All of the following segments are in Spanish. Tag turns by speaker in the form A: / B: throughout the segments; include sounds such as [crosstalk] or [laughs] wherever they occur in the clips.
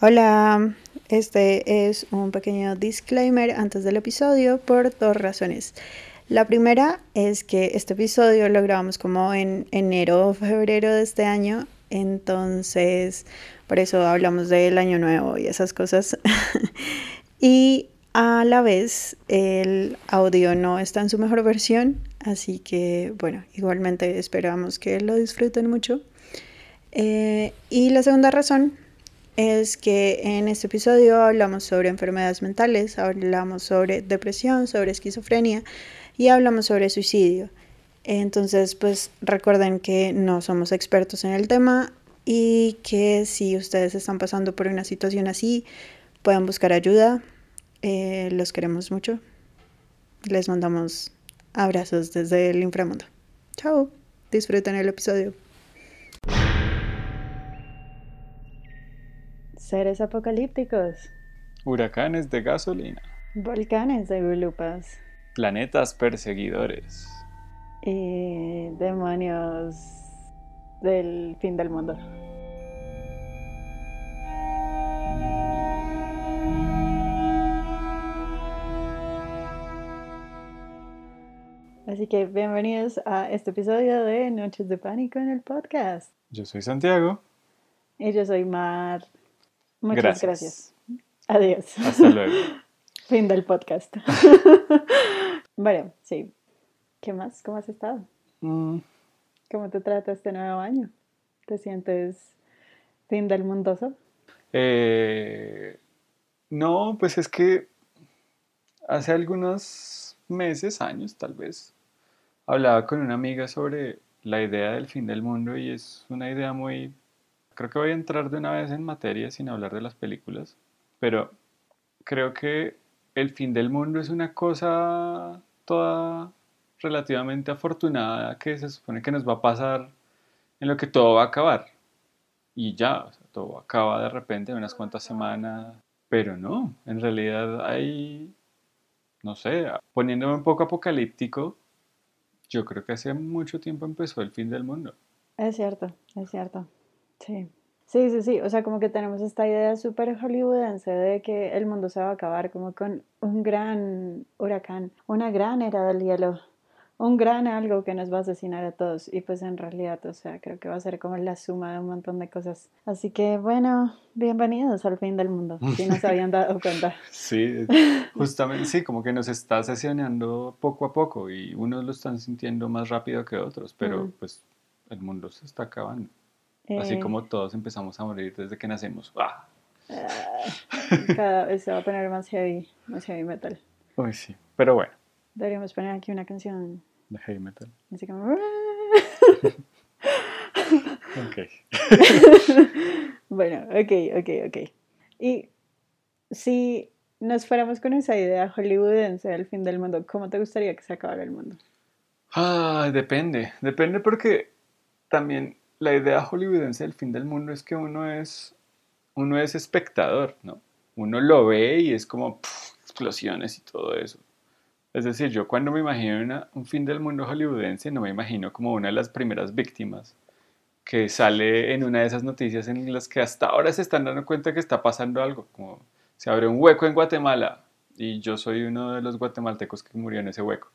A: Hola, este es un pequeño disclaimer antes del episodio por dos razones. La primera es que este episodio lo grabamos como en enero o febrero de este año, entonces por eso hablamos del año nuevo y esas cosas. [laughs] y a la vez el audio no está en su mejor versión, así que bueno, igualmente esperamos que lo disfruten mucho. Eh, y la segunda razón es que en este episodio hablamos sobre enfermedades mentales, hablamos sobre depresión, sobre esquizofrenia y hablamos sobre suicidio. Entonces, pues recuerden que no somos expertos en el tema y que si ustedes están pasando por una situación así, puedan buscar ayuda. Eh, los queremos mucho. Les mandamos abrazos desde el inframundo. Chao. Disfruten el episodio. Seres apocalípticos.
B: Huracanes de gasolina.
A: Volcanes de gulupas.
B: Planetas perseguidores.
A: Y demonios del fin del mundo. Así que bienvenidos a este episodio de Noches de Pánico en el podcast.
B: Yo soy Santiago.
A: Y yo soy Mar. Muchas gracias. Adiós.
B: Hasta luego. [laughs]
A: fin del podcast. [laughs] bueno, sí. ¿Qué más? ¿Cómo has estado?
B: Mm,
A: ¿Cómo te trata este nuevo año? ¿Te sientes fin del mundoso?
B: eh, no, pues es que hace algunos meses, años tal vez, hablaba con una amiga sobre la idea del fin del mundo y es una idea muy... Creo que voy a entrar de una vez en materia sin hablar de las películas, pero creo que el fin del mundo es una cosa toda relativamente afortunada que se supone que nos va a pasar en lo que todo va a acabar. Y ya, o sea, todo acaba de repente en unas cuantas semanas, pero no, en realidad hay, no sé, poniéndome un poco apocalíptico, yo creo que hace mucho tiempo empezó el fin del mundo.
A: Es cierto, es cierto. Sí. Sí, sí, sí. O sea, como que tenemos esta idea súper hollywoodense de que el mundo se va a acabar como con un gran huracán, una gran era del hielo, un gran algo que nos va a asesinar a todos. Y pues en realidad, o sea, creo que va a ser como la suma de un montón de cosas. Así que bueno, bienvenidos al fin del mundo, si no se [laughs] habían dado cuenta.
B: Sí, [laughs] justamente sí, como que nos está sesionando poco a poco y unos lo están sintiendo más rápido que otros, pero pues el mundo se está acabando. Así
A: Eh,
B: como todos empezamos a morir desde que nacemos. ¡Ah!
A: Cada vez se va a poner más heavy, más heavy metal.
B: Uy, sí. Pero bueno,
A: Deberíamos poner aquí una canción
B: de heavy metal.
A: así como... [laughs]
B: Ok. [laughs]
A: Bueno, ok, ok, ok. Y si nos fuéramos con esa idea hollywoodense del fin del mundo, ¿cómo te gustaría que se acabara el mundo?
B: Ah, depende. Depende porque también la idea hollywoodense del fin del mundo es que uno es, uno es espectador, ¿no? Uno lo ve y es como pf, explosiones y todo eso. Es decir, yo cuando me imagino una- un fin del mundo hollywoodense no me imagino como una de las primeras víctimas que sale en una de esas noticias en las que hasta ahora se están dando cuenta que está pasando algo, como se abre un hueco en Guatemala y yo soy uno de los guatemaltecos que murió en ese hueco.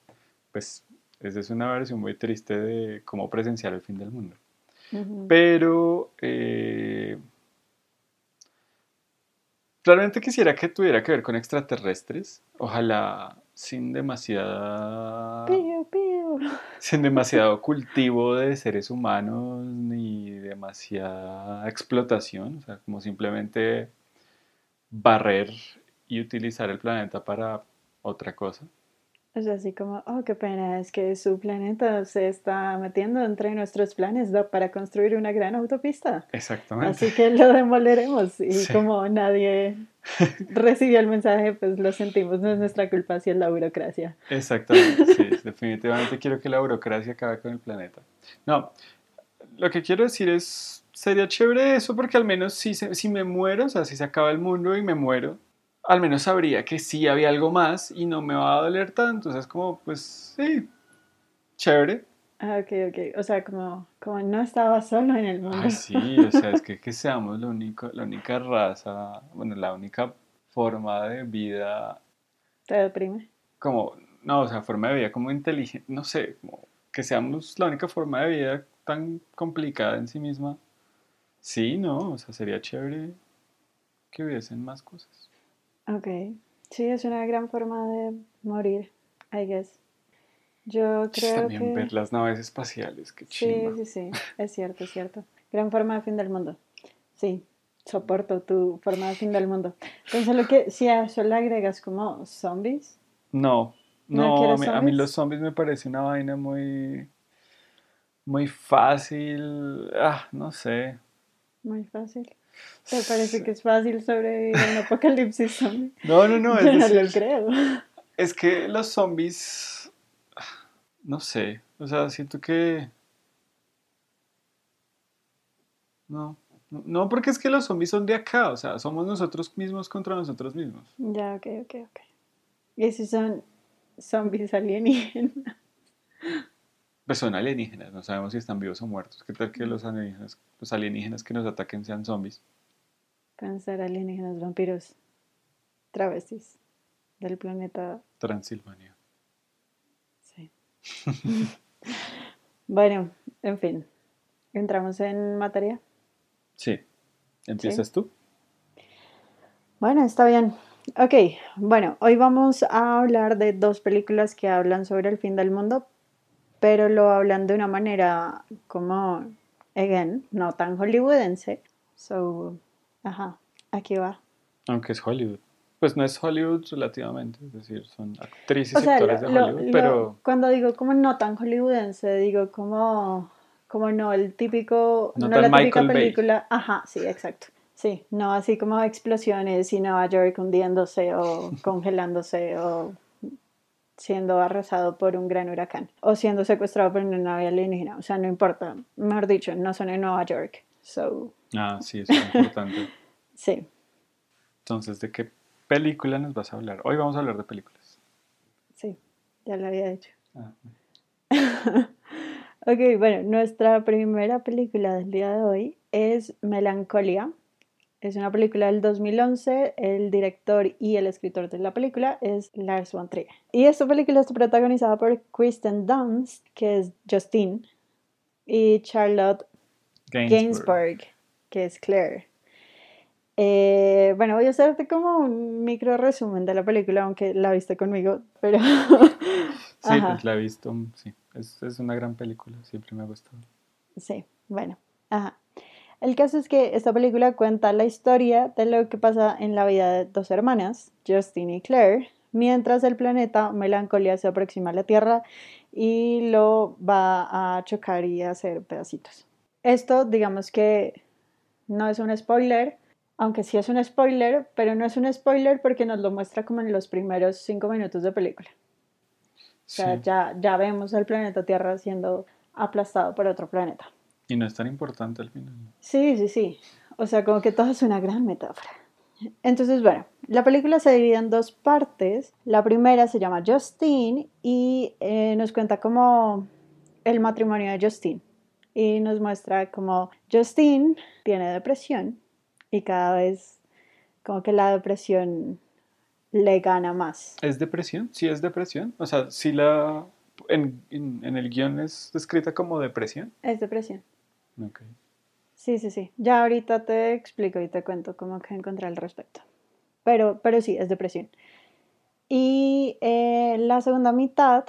B: Pues esa es una versión muy triste de cómo presenciar el fin del mundo. Pero eh, realmente quisiera que tuviera que ver con extraterrestres. Ojalá sin demasiada sin demasiado cultivo de seres humanos ni demasiada explotación, o sea, como simplemente barrer y utilizar el planeta para otra cosa.
A: Sea, así como, oh, qué pena, es que su planeta se está metiendo entre nuestros planes para construir una gran autopista.
B: Exactamente.
A: Así que lo demoleremos. Y
B: Sí.
A: como nadie [laughs] recibió el mensaje, pues lo sentimos, no es nuestra culpa si es la burocracia.
B: Exactamente, sí, [laughs] definitivamente quiero que la burocracia acabe con el planeta. No, lo que quiero decir es, sería chévere eso porque al menos si, se- si me muero, o sea, si se acaba el mundo y me muero, al menos sabría que sí había algo más y no me va a doler tanto. O sea, es como, pues sí, chévere.
A: Ah, ok, ok. O sea, como, como no estaba solo en el mundo.
B: Ay, sí, o sea, es que, que seamos lo único, la única raza, bueno, la única forma de vida,
A: ¿Te deprime?
B: como, no, o sea, forma de vida como inteligente, no sé, como que seamos la única forma de vida tan complicada en sí misma. Sí, no, o sea, sería chévere que hubiesen más cosas.
A: Ok. Sí, es una gran forma de morir, I guess. Yo creo
B: También
A: que...
B: ver las naves espaciales, qué
A: Sí,
B: chimba.
A: sí, sí, [laughs] es cierto, es cierto. Gran forma de fin del mundo. Sí, soporto tu forma de fin del mundo. Entonces, lo que si a eso le agregas como zombies,
B: No,
A: ¿No
B: no, a mí, a mí los zombies me parece una vaina muy, muy fácil. Ah, no sé.
A: muy fácil. ¿Te parece que es fácil sobrevivir a un apocalipsis zombie? [laughs]
B: No, no, no,
A: Yo
B: es
A: no lo creo.
B: es que los zombies, no sé, o sea, siento que, no, no, porque es que los zombies son de acá, o sea, somos nosotros mismos contra nosotros mismos.
A: Ya, ok, ok, ok. ¿Y si son zombies alienígenas?
B: Pues son alienígenas, no sabemos si están vivos o muertos. ¿Qué tal que los alienígenas, los alienígenas que nos ataquen sean zombies?
A: Pueden ser alienígenas vampiros travestis del planeta.
B: Transilvania.
A: Sí. [laughs] bueno, en fin. Entramos en materia.
B: Sí. ¿Empiezas tú?
A: Bueno, está bien. Ok, bueno, hoy vamos a hablar de dos películas que hablan sobre el fin del mundo, pero lo hablan de una manera como, again, no tan hollywoodense. So, ajá, aquí va.
B: Aunque es Hollywood. Pues no es Hollywood relativamente, es decir, son actrices
A: O
B: y
A: sea,
B: actores
A: lo-
B: de Hollywood,
A: lo-
B: pero
A: cuando digo como no tan hollywoodense, digo como, como no el típico,
B: No
A: no,
B: tan
A: la típica
B: Michael Bay.
A: película, ajá, sí, exacto. Sí, no así como explosiones y Nueva York hundiéndose o congelándose o siendo arrasado por un gran huracán o siendo secuestrado por una nave alienígena. O sea, no importa. Mejor dicho, no son en Nueva York. So,
B: ah, sí, eso es importante. [laughs]
A: sí.
B: Entonces, ¿de qué película nos vas a hablar? Hoy vamos a hablar de películas.
A: Sí, ya lo había dicho.
B: Ah, [laughs]
A: Ok, bueno, nuestra primera película del día de hoy es Melancolía. Es una película del 2011. El director y el escritor de la película es Lars von Trier. Y esta película está protagonizada por Kristen Dunst, que es Justine, y Charlotte
B: Gainsbourg.
A: Gainsbourg, que es Claire. Eh, bueno, voy a hacerte como un micro resumen de la película, aunque la viste conmigo, pero... [laughs]
B: Sí, pues la he visto, sí. Es, es una gran película, siempre me ha gustado.
A: Sí, bueno, ajá. El caso es que esta película cuenta la historia de lo que pasa en la vida de dos hermanas, Justine y Claire, mientras el planeta Melancolía se aproxima a la Tierra y lo va a chocar y a hacer pedacitos. Esto, digamos que no es un spoiler, aunque sí es un spoiler, pero no es un spoiler porque nos lo muestra como en los primeros cinco minutos de película. O sea,
B: Sí.
A: ya, ya vemos al planeta Tierra siendo aplastado por otro planeta.
B: Y no es tan importante al final.
A: Sí, sí, sí. O sea, como que todo es una gran metáfora. Entonces, bueno, la película se divide en dos partes. La primera se llama Justine y eh, nos cuenta como el matrimonio de Justine. Y nos muestra como Justine tiene depresión y cada vez como que la depresión le gana más.
B: ¿Es depresión? Sí, es depresión. O sea, sí la. En, en, en el guion es descrita como depresión.
A: Es depresión.
B: Ok.
A: Sí, sí, sí. Ya ahorita te explico y te cuento cómo que encontré al respecto. Pero, pero sí, es depresión. Y eh, la segunda mitad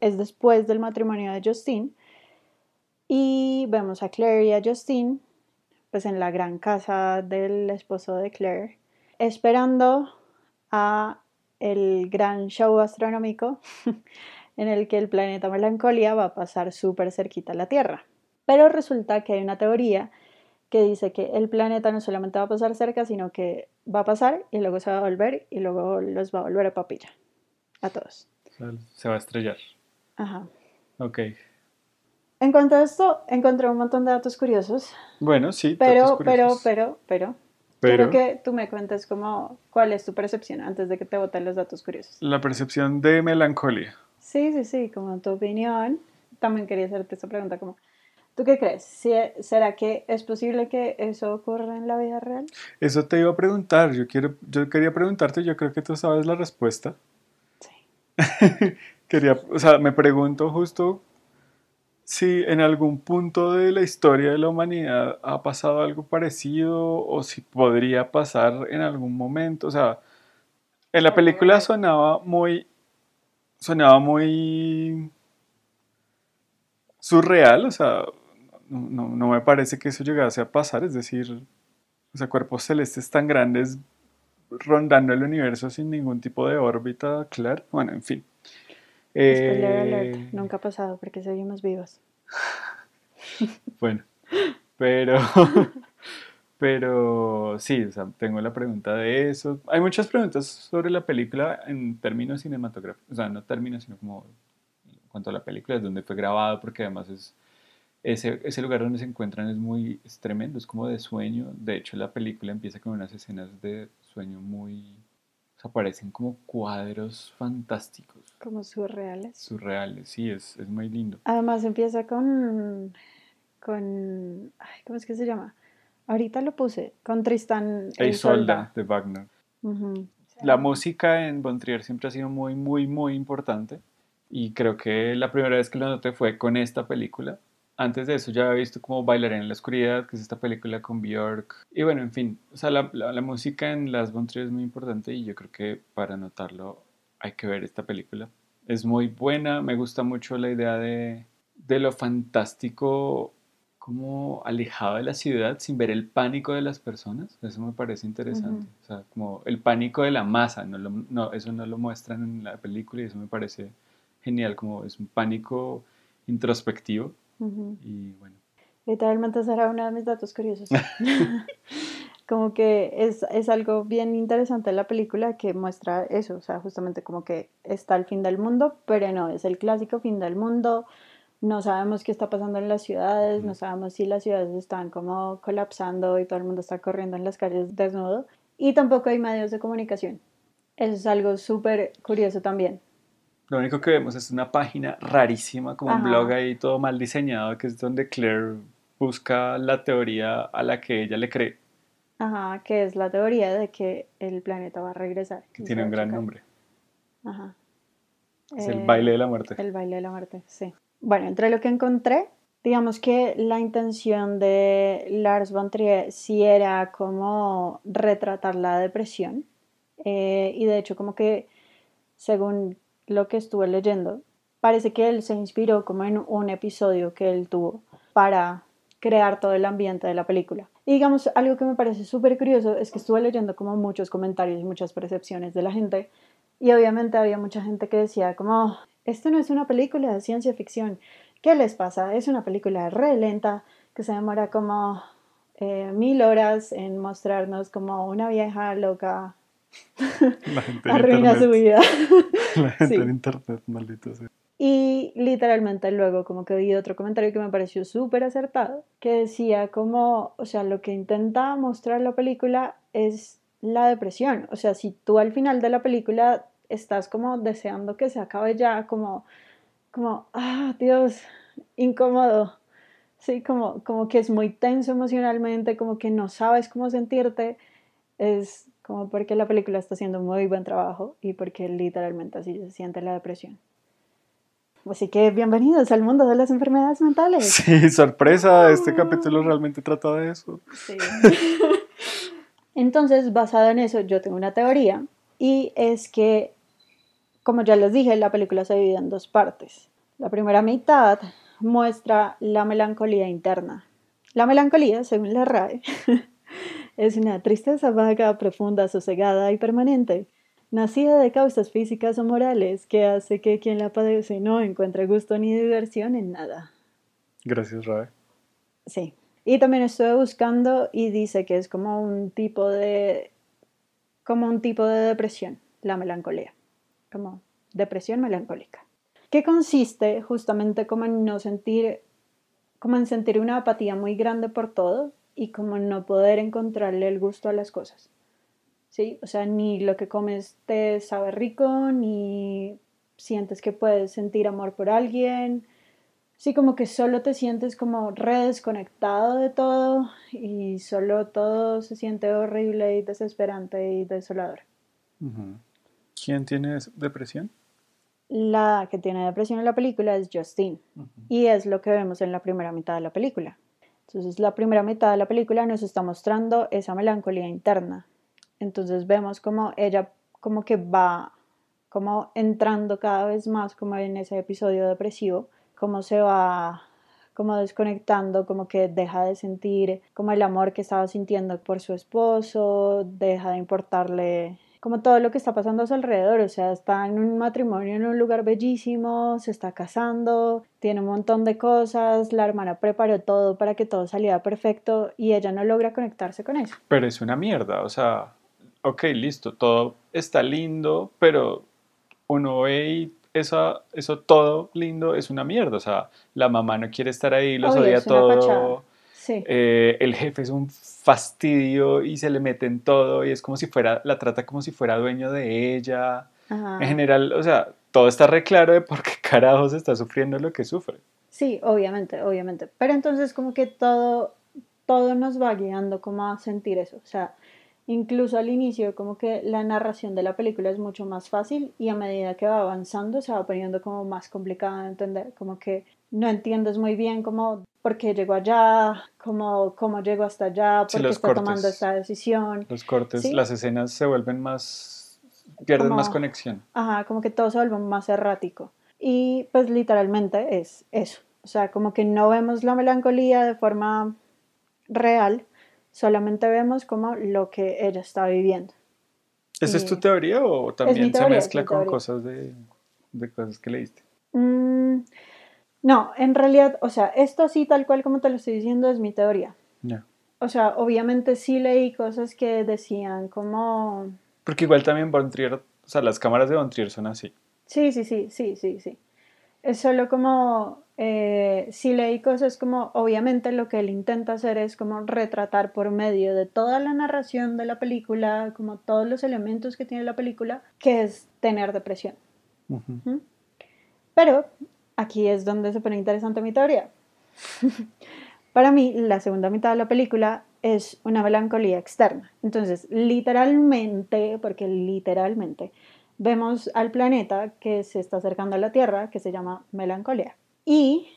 A: es después del matrimonio de Justine. Y vemos a Claire y a Justine, pues en la gran casa del esposo de Claire, esperando a el gran show astronómico [laughs] en el que el planeta Melancolía va a pasar súper cerquita a la Tierra. Pero resulta que hay una teoría que dice que el planeta no solamente va a pasar cerca, sino que va a pasar y luego se va a volver y luego los va a volver a papilla. A todos.
B: Se va a estrellar.
A: Ajá.
B: Ok.
A: En cuanto a esto, encontré un montón de datos curiosos,
B: Bueno, sí.
A: pero,
B: datos
A: pero,
B: curiosos.
A: pero, pero,
B: Pero
A: quiero que tú me cuentes como cuál es tu percepción antes de que te boten los datos curiosos.
B: la percepción de melancolía.
A: Sí, sí, sí, como tu opinión, también quería hacerte esta pregunta como, ¿tú qué crees? ¿Será que es posible que eso ocurra en la vida real?
B: Eso te iba a preguntar, yo, quiero, yo quería preguntarte, yo creo que tú sabes la respuesta. Sí. [laughs] quería, o sea, me pregunto justo si en algún punto de la historia de la humanidad ha pasado algo parecido o si podría pasar en algún momento, o sea, en la película sonaba muy sonaba muy surreal, o sea, no, me parece que eso llegase a pasar, es decir, o sea, cuerpos celestes tan grandes rondando el universo sin ningún tipo de órbita, claro, bueno, en fin.
A: Eh, nunca ha pasado porque seguimos vivos. [laughs]
B: bueno, pero [laughs] Pero sí, o sea, tengo la pregunta de eso. Hay muchas preguntas sobre la película en términos cinematográficos, o sea, no términos, sino como en cuanto a la película, es donde fue grabado, porque además es ese, ese lugar donde se encuentran es muy es tremendo, es como de sueño. De hecho, la película empieza con unas escenas de sueño muy... O sea, parecen como cuadros fantásticos.
A: Como surreales.
B: Surreales, sí, es, es muy lindo.
A: Además empieza con... con ay, ¿Cómo es que se llama? Ahorita lo puse con Tristan
B: e Isolda de Wagner. La música en Bontrier siempre ha sido muy, muy, muy importante. Y creo que la primera vez que lo noté fue con esta película. Antes de eso ya había visto como Bailaré en la Oscuridad, que es esta película con Björk. Y bueno, en fin, o sea, la, la, música en las Bontrier es muy importante y yo creo que para notarlo hay que ver esta película. Es muy buena, me gusta mucho la idea de, de lo fantástico como alejado de la ciudad sin ver el pánico de las personas. Eso me parece interesante. O sea, como el pánico de la masa, no, no, eso no lo muestran en la película y eso me parece genial, como es un pánico introspectivo. Y bueno.
A: Literalmente será uno de mis datos curiosos. [laughs] [laughs] como que es, es, algo bien interesante en la película que muestra eso, o sea, justamente como que está el fin del mundo, pero no es el clásico fin del mundo no sabemos qué está pasando en las ciudades, no sabemos si las ciudades están como colapsando y todo el mundo está corriendo en las calles desnudo. Y tampoco hay medios de comunicación. Eso es algo súper curioso también.
B: Lo único que vemos es una página rarísima, como un blog ahí todo mal diseñado, que es donde Claire busca la teoría a la que ella le cree.
A: Ajá, que es la teoría de que el planeta va a regresar.
B: Que tiene un gran nombre. Ajá. Es el baile de la muerte.
A: El baile de la muerte, sí. Bueno, entre lo que encontré, digamos que la intención de Lars von Trier sí era como retratar la depresión. Eh, y de hecho, como que, según lo que estuve leyendo, parece que él se inspiró como en un episodio que él tuvo para crear todo el ambiente de la película. Y digamos, algo que me parece súper curioso es que estuve leyendo como muchos comentarios y muchas percepciones de la gente. Y obviamente había mucha gente que decía como, esto no es una película de ciencia ficción. ¿Qué les pasa? Es una película re lenta que se demora como eh, mil horas en mostrarnos como una vieja loca [laughs] arruina su vida. [laughs]
B: La gente en internet, maldito sea.
A: Y literalmente luego como que vi otro comentario que me pareció súper acertado, que decía como, o sea, lo que intenta mostrar la película es la depresión. O sea, si tú al final de la película estás como deseando que se acabe ya, como, como, ah, Dios, incómodo. Sí, como, como que es muy tenso emocionalmente, como que no sabes cómo sentirte. Es como porque la película está haciendo muy buen trabajo y porque literalmente así se siente la depresión. Así que bienvenidos al mundo de las enfermedades mentales. [laughs]
B: Sí, sorpresa, este ah. capítulo realmente trata de eso. Sí. [laughs]
A: Entonces, basado en eso, yo tengo una teoría y es que como ya les dije, la película se divide en dos partes. La primera mitad muestra la melancolía interna. La melancolía, según la RAE, [laughs] es una tristeza vaga, profunda, sosegada y permanente, nacida de causas físicas o morales que hace que quien la padece no encuentre gusto ni diversión en nada.
B: Gracias, RAE.
A: Sí. Y también estuve buscando y dice que es como un tipo de como un tipo de depresión, la melancolía como depresión melancólica, que consiste justamente como en no sentir, como en sentir una apatía muy grande por todo y como no poder encontrarle el gusto a las cosas. ¿Sí? O sea, ni lo que comes te sabe rico, ni sientes que puedes sentir amor por alguien, Sí, como que solo te sientes como re desconectado de todo y solo todo se siente horrible y desesperante y desolador.
B: ¿Quién tiene depresión?
A: La que tiene depresión en la película es Justine y es lo que vemos en la primera mitad de la película. Entonces la primera mitad de la película nos está mostrando esa melancolía interna. Entonces vemos como ella como que va como entrando cada vez más como en ese episodio depresivo, cómo se va como desconectando, como que deja de sentir como el amor que estaba sintiendo por su esposo, deja de importarle como todo lo que está pasando a su alrededor, o sea, está en un matrimonio en un lugar bellísimo, se está casando, tiene un montón de cosas, la hermana preparó todo para que todo saliera perfecto y ella no logra conectarse con eso.
B: Pero es una mierda, o sea, ok, listo, todo está lindo, pero uno ve y eso, eso todo lindo es una mierda, o sea, la mamá no quiere estar ahí, los odia todo. Eh, el jefe es un fastidio y se le mete en todo y es como si fuera, la trata como si fuera dueño de ella. En general, o sea, todo está re claro de por qué [laughs] carajos está sufriendo lo que sufre.
A: Sí, obviamente, obviamente. Pero entonces como que todo, todo nos va guiando como a sentir eso. O sea, incluso al inicio como que la narración de la película es mucho más fácil y a medida que va avanzando se va poniendo como más complicado de entender. Como que no entiendes muy bien cómo por qué llegó allá, cómo, cómo llegó hasta allá, por qué está tomando esta decisión.
B: Los cortes, las escenas se vuelven más, pierden más conexión.
A: Ajá, como que todo se vuelve más errático. Y pues literalmente es eso. O sea, como que no vemos la melancolía de forma real, solamente vemos como lo que ella está viviendo.
B: ¿Esa es tu teoría o también se mezcla con cosas de, de, cosas que leíste?
A: Mm, no, en realidad, o sea, esto así tal cual como te lo estoy diciendo es mi teoría. O sea, obviamente sí leí cosas que decían como...
B: Porque igual también Von o sea, las cámaras de Von son así.
A: Sí, sí, sí, sí, sí, sí. Es solo como, eh, sí leí cosas como, obviamente lo que él intenta hacer es como retratar por medio de toda la narración de la película, como todos los elementos que tiene la película, que es tener depresión. ¿Mm? Pero aquí es donde se pone interesante mi teoría. Para mí, la segunda mitad de la película es una melancolía externa. Entonces, literalmente, porque literalmente, vemos al planeta que se está acercando a la Tierra, que se llama melancolía. Y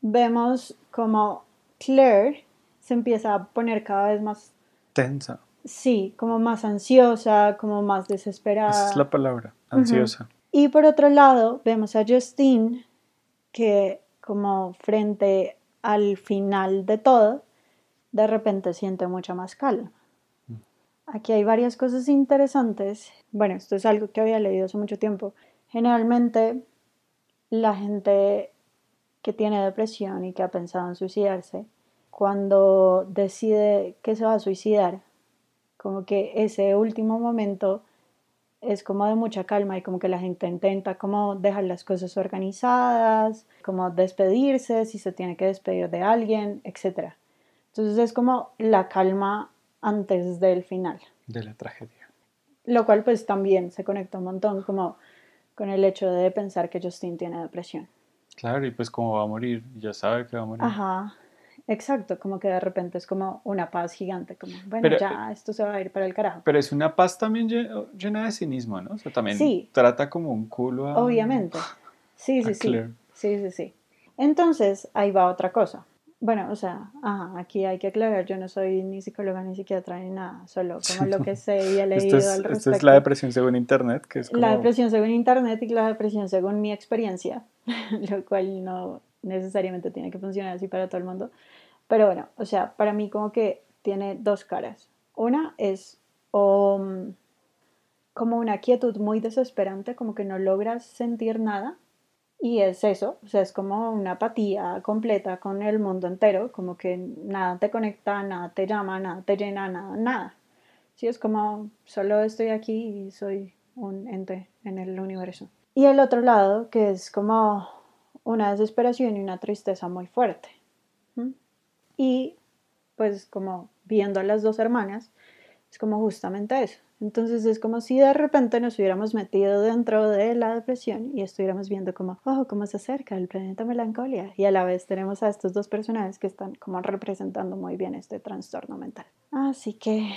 A: vemos como Claire se empieza a poner cada vez más
B: tensa.
A: Sí, como más ansiosa, como más desesperada.
B: Esa es la palabra, ansiosa.
A: Y por otro lado, vemos a Justine que como frente al final de todo, de repente siente mucha más calma. Mm. Aquí hay varias cosas interesantes. Bueno, esto es algo que había leído hace mucho tiempo. Generalmente la gente que tiene depresión y que ha pensado en suicidarse, cuando decide que se va a suicidar, como que ese último momento es como de mucha calma y como que la gente intenta como dejar las cosas organizadas, como despedirse si se tiene que despedir de alguien, etc. Entonces es como la calma antes del final.
B: De la tragedia.
A: Lo cual pues también se conecta un montón como con el hecho de pensar que Justin tiene depresión.
B: Claro, y pues como va a morir, ya sabe que va a morir.
A: Ajá, Exacto, como que de repente es como una paz gigante, como, bueno, ya esto se va a ir para el carajo.
B: Pero es una paz también llena de cinismo, ¿no? O sea, también trata como un culo a...
A: Obviamente. Sí, sí, sí. Sí, sí, sí. Entonces, ahí va otra cosa. Bueno, o sea, ajá, aquí hay que aclarar, yo no soy ni psicóloga ni psiquiatra ni nada, solo [laughs] como lo que sé y he leído al respecto.
B: Esto es la depresión según Internet, que es como...
A: La depresión según Internet y la depresión según mi experiencia, [laughs] lo cual no necesariamente tiene que funcionar así para todo el mundo. Pero bueno, o sea, para mí como que tiene dos caras. Una es um, como una quietud muy desesperante, como que no logras sentir nada. Y es eso, o sea, es como una apatía completa con el mundo entero, como que nada te conecta, nada te llama, nada te llena, nada, nada. Sí, es como solo estoy aquí y soy un ente en el universo. Y el otro lado, que es como una desesperación y una tristeza muy fuerte. Y pues como viendo a las dos hermanas, Es como justamente eso. Entonces es como si de repente nos hubiéramos metido dentro de la depresión y estuviéramos viendo como, oh, cómo se acerca el planeta melancolia. Y a la vez tenemos a estos dos personajes que están como representando muy bien este trastorno mental. Así que,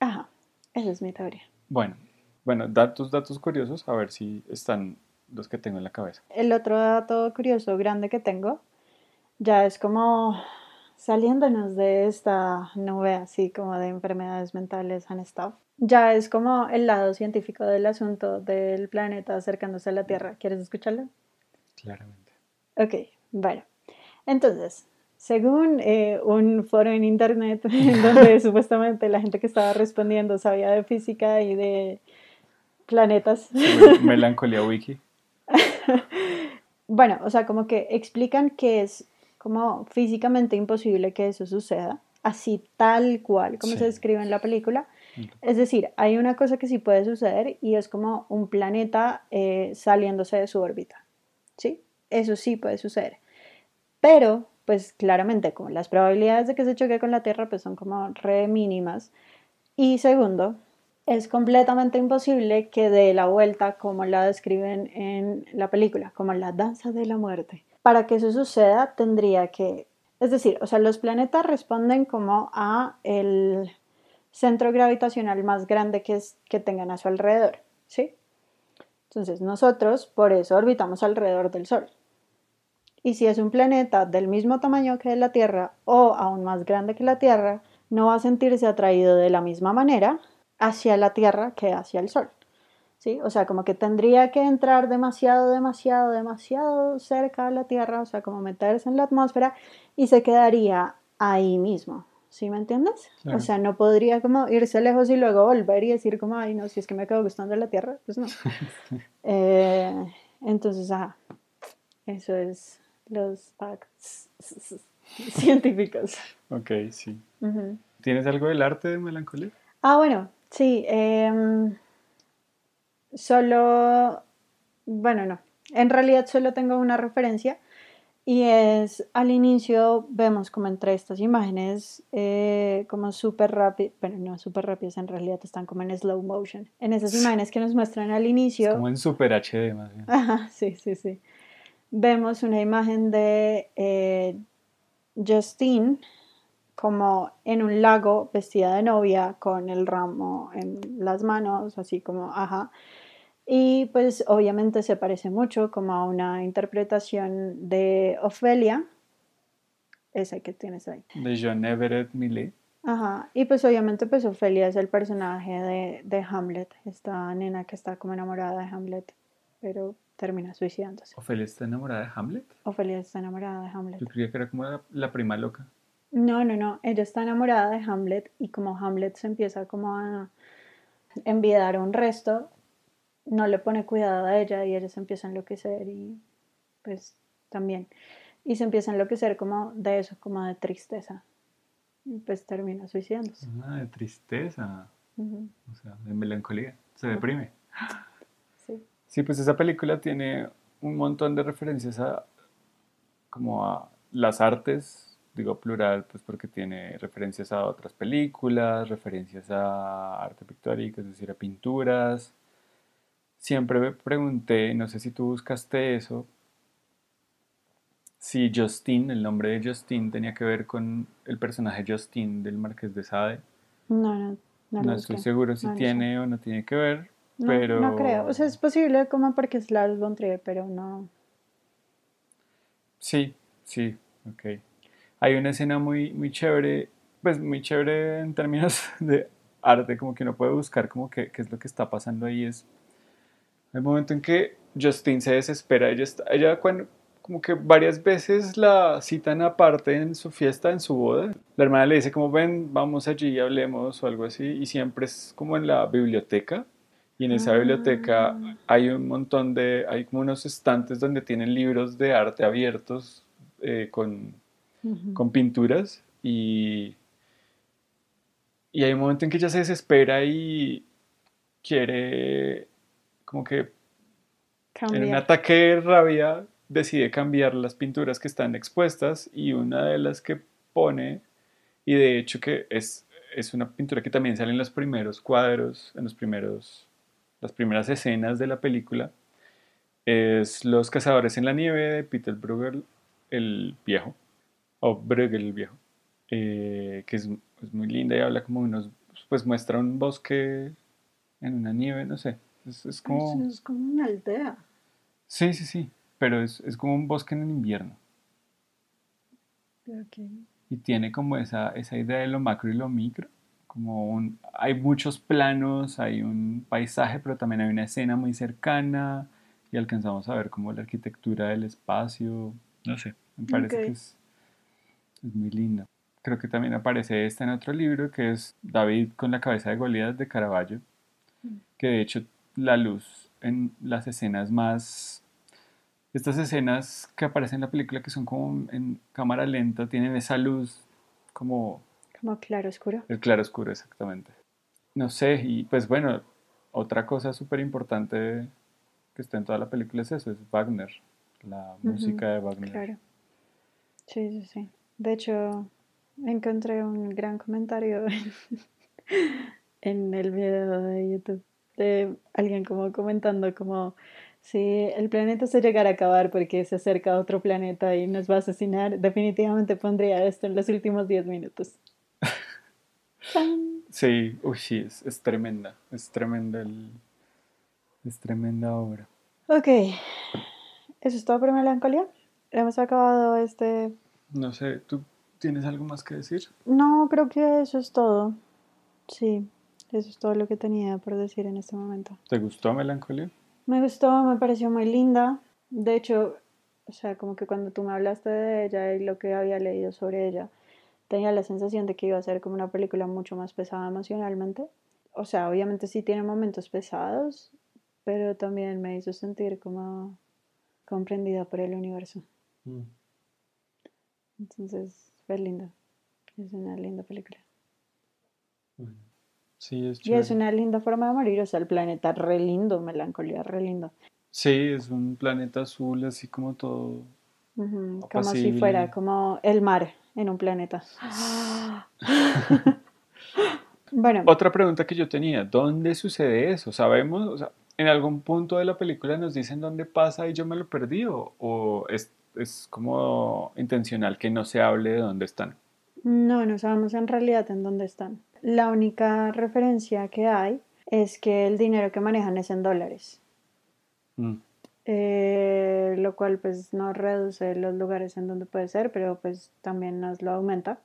A: ajá, esa es mi teoría.
B: Bueno, bueno, datos, datos curiosos, a ver si están los que tengo en la cabeza.
A: El otro dato curioso grande que tengo ya es como saliéndonos de esta nube así como de enfermedades mentales and stuff, ya es como el lado científico del asunto del planeta acercándose a la Tierra. ¿Quieres escucharlo?
B: Claramente.
A: Ok, bueno. Entonces, según eh, un foro en internet [laughs] donde [laughs] supuestamente la gente que estaba respondiendo sabía de física y de planetas.
B: Melancolía Wiki. [laughs]
A: bueno, o sea, como que explican que es como físicamente imposible que eso suceda, así tal cual como se describe en la película. Es decir, hay una cosa que sí puede suceder y es como un planeta eh, saliéndose de su órbita. ¿Sí? Eso sí puede suceder. Pero, pues claramente, como las probabilidades de que se choque con la Tierra pues son como re mínimas. Y segundo, es completamente imposible que dé la vuelta como la describen en la película, como la danza de la muerte para que eso suceda tendría que, es decir, o sea, los planetas responden como a el centro gravitacional más grande que, es, que tengan a su alrededor, ¿sí? Entonces nosotros por eso orbitamos alrededor del Sol. Y si es un planeta del mismo tamaño que la Tierra o aún más grande que la Tierra, no va a sentirse atraído de la misma manera hacia la Tierra que hacia el Sol. ¿Sí? O sea, como que tendría que entrar demasiado, demasiado, demasiado cerca a la Tierra, o sea, como meterse en la atmósfera y se quedaría ahí mismo. ¿Sí me entiendes? O sea, no podría como irse lejos y luego volver y decir como, ay, no, si es que me quedo gustando la Tierra, pues no. [laughs] Eh, entonces, ajá, eso es los facts [laughs] científicos.
B: Ok, sí. ¿Tienes algo del arte de melancolía?
A: Ah, bueno, sí. Eh, solo, bueno, no, en realidad solo tengo una referencia y es al inicio vemos como entre estas imágenes eh, como súper rápidas, bueno, no súper rápidas, en realidad están como en slow motion. En esas imágenes que nos muestran al inicio.
B: como en super HD más bien.
A: Ajá, sí, sí, sí. Vemos una imagen de eh, Justine como en un lago vestida de novia con el ramo en las manos, así como, ajá. Y pues obviamente se parece mucho como a una interpretación de Ofelia, esa que tienes ahí.
B: De John Everett Millet.
A: Ajá, y pues obviamente pues Ofelia es el personaje de, de, Hamlet, esta nena que está como enamorada de Hamlet, pero termina suicidándose.
B: ¿Ofelia está enamorada de Hamlet?
A: Ofelia está enamorada de Hamlet.
B: Yo creía que era como la, prima loca.
A: No, no, no, ella está enamorada de Hamlet y como Hamlet se empieza como a enviar un resto, no le pone cuidado a ella y ella se empieza a enloquecer y pues también. Y se empieza a enloquecer como de eso, como de tristeza. Y pues termina suicidándose.
B: Ah, de tristeza. O sea, de melancolía. Se deprime.
A: Sí.
B: Sí, pues esa película tiene un montón de referencias a como a las artes, digo plural, pues porque tiene referencias a otras películas, referencias a arte pictórico, es decir, a pinturas, siempre me pregunté, no sé si tú buscaste eso, si Justin, el nombre de Justin tenía que ver con el personaje Justin del Marqués de Sade.
A: No, no,
B: no. No estoy seguro si tiene o no tiene que ver,
A: no,
B: pero...
A: No creo, o sea, es posible como porque es Lars von Trier, pero no...
B: Sí, sí, ok. Hay una escena muy, muy chévere, pues muy chévere en términos [laughs] de arte, como que uno puede buscar como que, qué es lo que está pasando ahí, es el momento en que Justin se desespera, ella, está, ella cuando, como que varias veces la citan aparte en su fiesta, en su boda. La hermana le dice como ven, vamos allí y hablemos o algo así. Y siempre es como en la biblioteca. Y en esa biblioteca ah. hay un montón de, hay como unos estantes donde tienen libros de arte abiertos eh, con, con pinturas. Y, y hay un momento en que ella se desespera y quiere como que en un ataque de rabia decide cambiar las pinturas que están expuestas y una de las que pone, y de hecho que es es una pintura que también sale en los primeros cuadros, en los primeros, las primeras escenas de la película. Es Los cazadores en la nieve de Peter Bruegel el viejo, o Bruegel el viejo, eh, que es, es muy linda y habla como unos, pues muestra un bosque en una nieve, no sé. Es, es como...
A: Es como una aldea.
B: Sí, sí, sí, pero es, es como un bosque en el invierno.
A: Okay.
B: Y tiene como esa, esa idea de lo macro y lo micro. Como un, hay muchos planos, hay un paisaje, pero también hay una escena muy cercana y alcanzamos a ver como la arquitectura del espacio. No sé, me parece
A: Ok.
B: que es, es muy lindo. Creo que también aparece esta en otro libro que es David con la cabeza de Goliat de Caravaggio, que de hecho la luz en las escenas más estas escenas que aparecen en la película que son como en cámara lenta tienen esa luz como
A: Como claro oscuro.
B: el claro oscuro exactamente. No sé, y pues bueno, otra cosa súper importante que está en toda la película es eso, es Wagner, la música de Wagner.
A: Claro. Sí, sí, sí. De hecho, encontré un gran comentario [laughs] en, en el video de YouTube de alguien como comentando como si el planeta se llegara a acabar porque se acerca a otro planeta y nos va a asesinar, definitivamente pondría esto en los últimos 10 minutos. [laughs]
B: Sí, uy, sí, es, es tremenda, es tremenda el, es tremenda obra.
A: Ok, eso es todo por melancolía. Hemos acabado este...
B: No sé, ¿tú tienes algo más que decir?
A: No, creo que eso es todo. Sí, eso es todo lo que tenía por decir en este momento.
B: ¿Te gustó Melancolía?
A: Me gustó, me pareció muy linda. De hecho, o sea, como que cuando tú me hablaste de ella y lo que había leído sobre ella, tenía la sensación de que iba a ser como una película mucho más pesada emocionalmente. O sea, obviamente sí tiene momentos pesados, pero también me hizo sentir como comprendida por el universo. Entonces, fue linda. Es una linda película.
B: Bueno, Sí, es
A: Y es
B: chévere.
A: una linda forma de morir, o sea, el planeta re lindo, melancolía re lindo.
B: Sí, es un planeta azul, así como todo.
A: Como si fuera como el mar en un planeta. [gasps] [gasps] bueno,
B: Otra pregunta que yo tenía, ¿dónde sucede eso? ¿Sabemos? O sea, ¿en algún punto de la película nos dicen dónde pasa y yo me lo perdí? ¿O, o es, es como intencional que no se hable de dónde están?
A: No, no sabemos en realidad en dónde están. La única referencia que hay es que el dinero que manejan es en dólares,
B: Mm,
A: eh, lo cual pues no reduce los lugares en donde puede ser, pero pues también nos lo aumenta,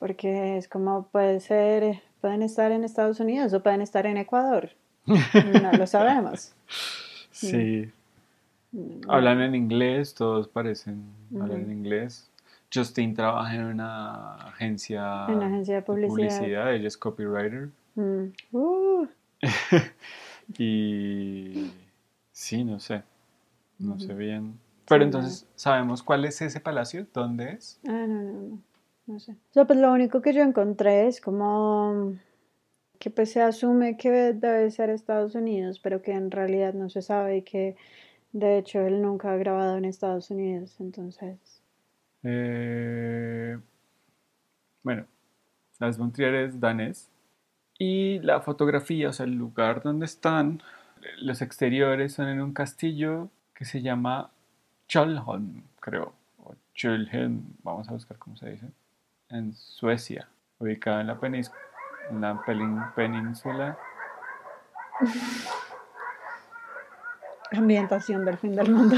A: porque es como puede ser, pueden estar en Estados Unidos o pueden estar en Ecuador, no lo [laughs] sabemos.
B: Sí,
A: Mm,
B: hablan en inglés, todos parecen hablar en inglés. Justin trabaja en una agencia,
A: En una agencia de publicidad.
B: ella es copywriter.
A: Mm. Uh, [laughs]
B: Y sí, no sé, no sé bien. Pero
A: Sí,
B: entonces, ¿sabemos cuál es ese palacio? ¿Dónde es?
A: Ah, no, no, no, no sé. O sea, pues lo único que yo encontré es como que pues se asume que debe ser Estados Unidos, pero que en realidad no se sabe y que de hecho él nunca ha grabado en Estados Unidos, entonces...
B: Eh, bueno, Las von Trier es danés. Y la fotografía, o sea, el lugar donde están, los exteriores son en un castillo que se llama Cholholm, creo. O Cholholm, vamos a buscar cómo se dice. En Suecia, ubicado en la, penis- en la pelin- península. [laughs]
A: Ambientación del fin del mundo.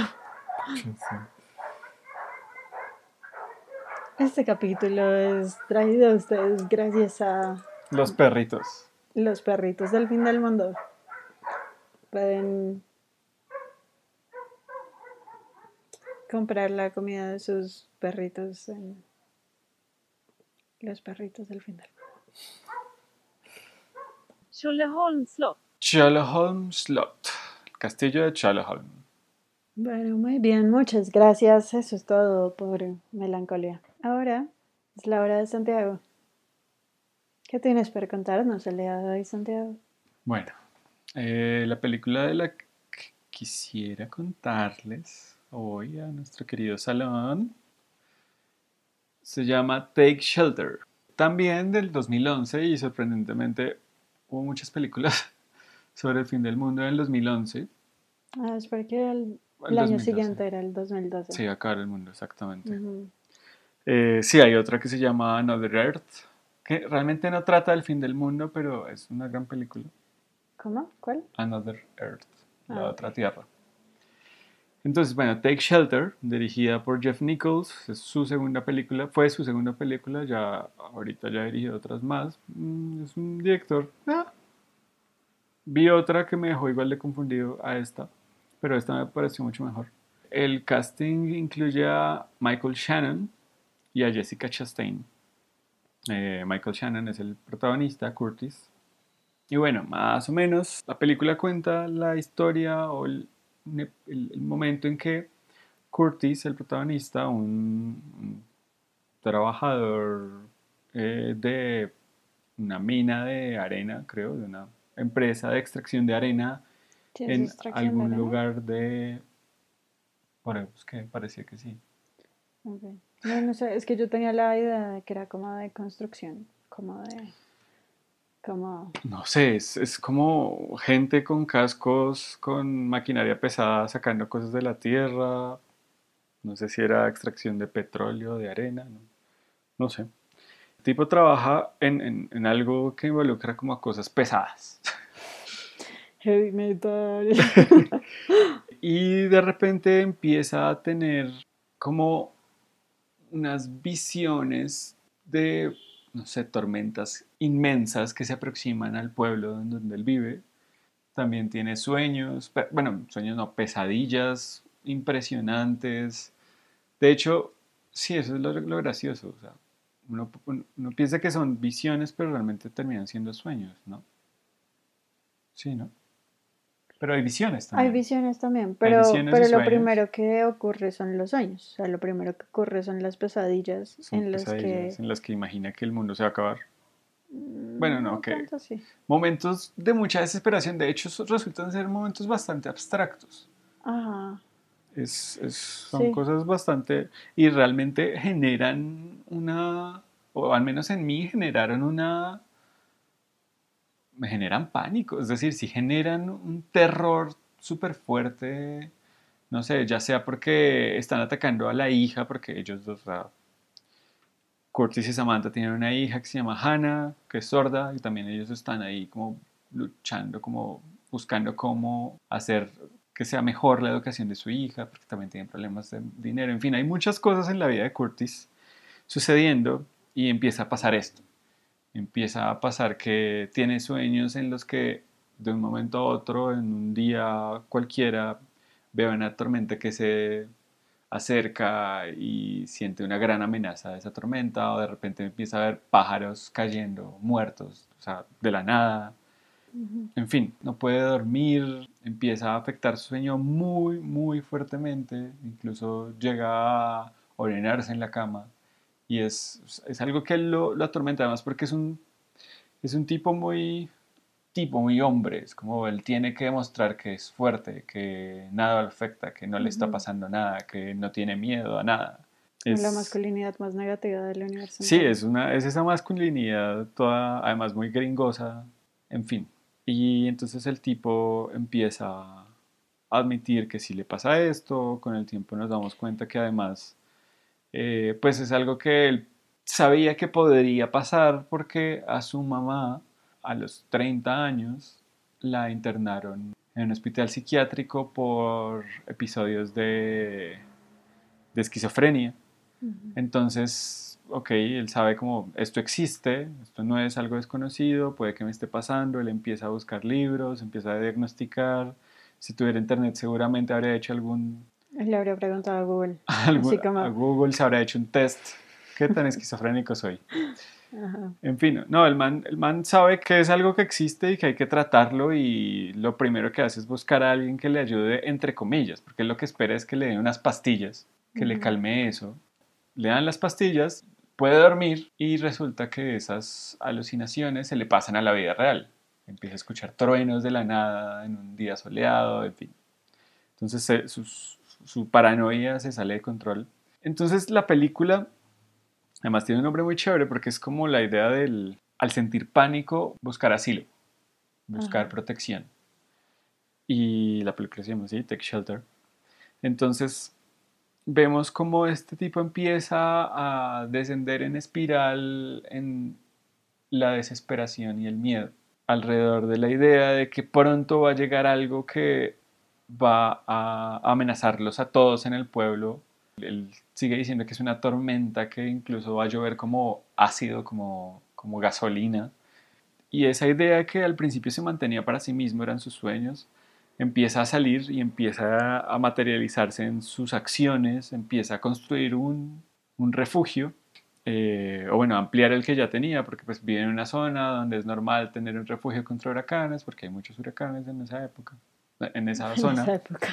A: Este capítulo es traído a ustedes gracias a
B: Los perritos.
A: los perritos del fin del mundo. Pueden comprar la comida de sus perritos en los perritos del fin del mundo.
C: Tjolöholm slott.
B: Cholholm Slot, el castillo de Cholholm.
A: Bueno, muy bien, muchas gracias. Eso es todo por melancolía. Ahora es la hora de Santiago. ¿Qué tienes para contarnos el día de hoy, Santiago?
B: Bueno, eh, la película de la que quisiera contarles hoy a nuestro querido salón se llama Take Shelter. También del 2011 y sorprendentemente hubo muchas películas [laughs] sobre el fin del mundo en el 2011.
A: Ah, es porque el,
B: El
A: el año
B: 2012.
A: siguiente era el 2012.
B: Sí, acabar el mundo, exactamente.
A: Ujú.
B: Eh, sí, hay otra que se llama Another Earth, que realmente no trata del fin del mundo, pero es una gran película.
A: ¿Cómo? ¿Cuál?
B: Another Earth, la
A: Ah,
B: otra tierra. Entonces, bueno, Take Shelter, dirigida por Jeff Nichols, es su segunda película, fue su segunda película, ya ahorita ya ha dirigido otras más. Mm, Es un director. ah. Vi otra que me dejó igual de confundido a esta, pero esta me pareció mucho mejor. El casting incluye a Michael Shannon y a Jessica Chastain. Eh, Michael Shannon es el protagonista, Curtis, y bueno, más o menos la película cuenta la historia o el, el- el momento en que Curtis, el protagonista, un, un trabajador eh, de una mina de arena, creo, de una empresa de extracción de arena en
A: de
B: algún
A: arena.
B: lugar de... Bueno, pues que parecía que sí.
A: Ok. No, no sé, es que yo tenía la idea de que era como de construcción, como de... Como...
B: No sé, es, es como gente con cascos, con maquinaria pesada sacando cosas de la tierra. No sé si era extracción de petróleo, de arena, no, no sé. El tipo trabaja en, en- en algo que involucra como a cosas pesadas.
A: Heavy metal. [laughs]
B: Y de repente empieza a tener como unas visiones de, no sé, tormentas inmensas que se aproximan al pueblo donde él vive. También tiene sueños, bueno, sueños no, pesadillas impresionantes. De hecho, sí, eso es lo, lo gracioso. o sea, uno piensa que son visiones, pero realmente terminan siendo sueños, ¿no? Sí, ¿no? Pero hay visiones
A: Hay
B: también.
A: visiones también, pero,
B: visiones
A: pero lo primero que ocurre son los sueños. O sea, lo primero que ocurre son las pesadillas
B: Son
A: en las que...
B: pesadillas en las que imagina que el mundo se va a acabar.
A: Mm,
B: Bueno, no, que-
A: tanto así.
B: Momentos de mucha desesperación, de hecho, resultan ser momentos bastante abstractos.
A: Ajá.
B: Es, es- son
A: Sí.
B: cosas bastante... y realmente generan una... o al menos en mí generaron una... me generan pánico, es decir, si generan un terror súper fuerte, no sé, ya sea porque están atacando a la hija, porque ellos dos, o Curtis y Samantha tienen una hija que se llama Hannah, que es sorda, y también ellos están ahí como luchando, como buscando cómo hacer que sea mejor la educación de su hija, porque también tienen problemas de dinero. En fin, hay muchas cosas en la vida de Curtis sucediendo y empieza a pasar esto. Empieza a pasar que tiene sueños en los que de un momento a otro, en un día cualquiera, ve una tormenta que se acerca y siente una gran amenaza de esa tormenta, o de repente empieza a ver pájaros cayendo, muertos, o sea, de la nada. En fin, no puede dormir, empieza a afectar su sueño muy, muy fuertemente, incluso llega a orinarse en la cama y es, es algo que lo, lo atormenta además porque es un, es un tipo muy, tipo muy hombre, es como él tiene que demostrar que es fuerte, que nada lo afecta, que no le está pasando nada, que no tiene miedo a nada.
A: La
B: Es-
A: masculinidad más negativa del universo.
B: Sí, es, una, es esa masculinidad toda, además muy gringosa, en fin. Y entonces el tipo empieza a admitir que si le pasa esto, con el tiempo nos damos cuenta que además, eh, pues es algo que él sabía que podría pasar porque a su mamá, a los 30 años, la internaron en un hospital psiquiátrico por episodios de, de esquizofrenia. Entonces, ok, él sabe como esto existe, esto no es algo desconocido, puede que me esté pasando, él empieza a buscar libros, empieza a diagnosticar. Si tuviera internet seguramente habría hecho algún,
A: Le habría preguntado a Google. [laughs] Así como-
B: a Google, se habría hecho un test. ¿Qué tan esquizofrénico soy? [laughs]
A: Ajá.
B: En fin, no, el man, el man sabe que es algo que existe y que hay que tratarlo y lo primero que hace es buscar a alguien que le ayude, entre comillas, porque lo que espera es que le den unas pastillas, que le
A: Ujú.
B: calme eso. Le dan las pastillas, puede dormir y resulta que esas alucinaciones se le pasan a la vida real. Empieza a escuchar truenos de la nada en un día soleado, en fin. Entonces se- sus- su paranoia se sale de control. Entonces la película Además tiene un nombre muy chévere porque es como la idea del, al sentir pánico, buscar asilo, buscar
A: Ajá.
B: protección. Y la película se llama así, Take Shelter. Entonces vemos cómo este tipo empieza a descender en espiral en la desesperación y el miedo alrededor de la idea de que pronto va a llegar algo que va a amenazarlos a todos en el pueblo. Él sigue diciendo que es una tormenta que incluso va a llover como ácido, como, como gasolina. Y esa idea que al principio se mantenía para sí mismo, eran sus sueños, empieza a salir y empieza a materializarse en sus acciones, empieza a construir un, un refugio, eh, o bueno, ampliar el que ya tenía, porque pues vive en una zona donde es normal tener un refugio contra huracanes, porque hay muchos huracanes en esa época, en esa
A: En
B: zona.
A: esa época.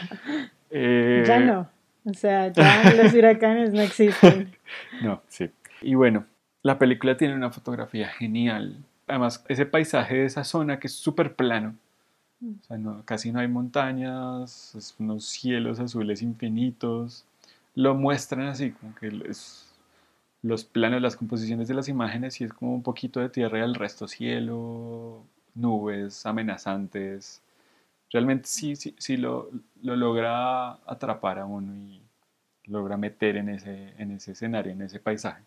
B: Eh,
A: Ya no. O sea, ya los huracanes no existen. [laughs]
B: No, sí. Y bueno, la película tiene una fotografía genial. Además, ese paisaje de esa zona que es súper plano. O sea, no- casi no hay montañas, es unos cielos azules infinitos. Lo muestran así, como que es- los planos, las composiciones de las imágenes, y es como un poquito de tierra y el resto cielo, nubes amenazantes. Realmente sí, sí, sí lo, lo logra atrapar a uno y logra meter en ese, en ese escenario, en ese paisaje.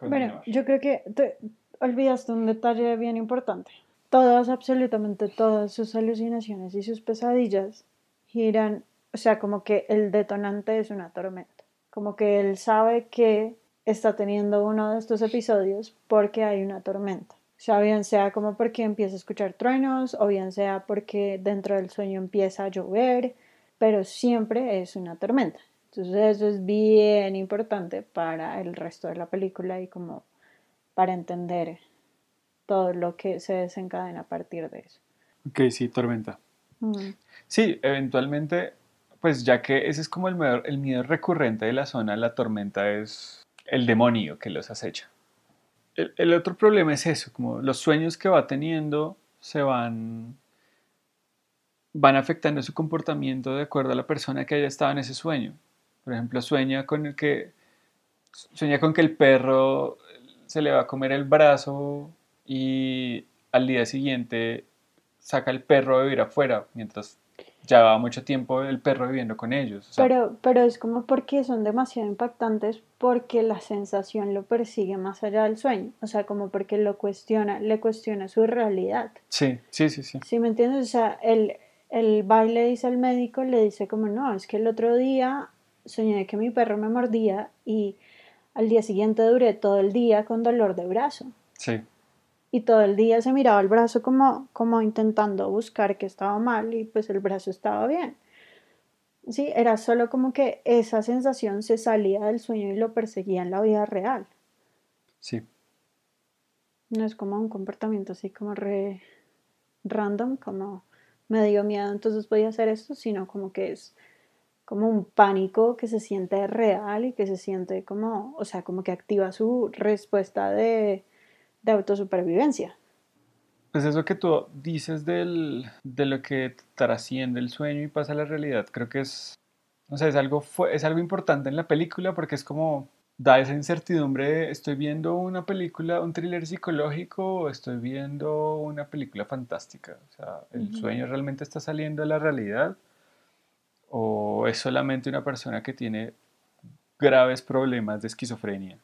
A: Bueno, yo creo que te olvidaste un detalle bien importante. Todas, absolutamente todas sus alucinaciones y sus pesadillas giran, o sea, como que el detonante es una tormenta. Como que él sabe que está teniendo uno de estos episodios porque hay una tormenta. O sea, bien sea como porque empieza a escuchar truenos o bien sea porque dentro del sueño empieza a llover, pero siempre es una tormenta. Entonces eso es bien importante para el resto de la película y como para entender todo lo que se desencadena a partir de eso.
B: Ok, sí, tormenta.
A: Mm.
B: Sí, eventualmente, pues ya que ese es como el miedo, el miedo recurrente de la zona, la tormenta es el demonio que los acecha. El, otro problema es eso, como los sueños que va teniendo se van, van afectando su comportamiento de acuerdo a la persona que haya estado en ese sueño. Por ejemplo, sueña con el que sueña con que el perro se le va a comer el brazo y al día siguiente saca el perro a vivir afuera, mientras llevaba mucho tiempo el perro viviendo con ellos. O sea,
A: Pero, pero es como porque son demasiado impactantes porque la sensación lo persigue más allá del sueño. O sea, como porque lo cuestiona, le cuestiona su realidad.
B: sí, sí, sí, sí.
A: ¿Sí me entiendes? O sea, el, el baile dice al médico, le dice como, no, es que el otro día soñé que mi perro me mordía y al día siguiente duré todo el día con dolor de brazo.
B: Sí,
A: Y todo el día se miraba el brazo como, como intentando buscar que estaba mal y pues el brazo estaba bien. Sí, era solo como que esa sensación se salía del sueño y lo perseguía en la vida real.
B: sí.
A: No es como un comportamiento así como re random, como me dio miedo, entonces voy a hacer esto, sino como que es como un pánico que se siente real y que se siente como, o sea, como que activa su respuesta de, de autosupervivencia.
B: Pues eso que tú dices del, de lo que trasciende el sueño y pasa a la realidad, creo que es, no sé, es algo, es algo importante en la película porque es como da esa incertidumbre de estoy viendo una película, un thriller psicológico o estoy viendo una película fantástica. O sea, ¿el
A: Ujú.
B: sueño realmente está saliendo de la realidad o es solamente una persona que tiene graves problemas de esquizofrenia?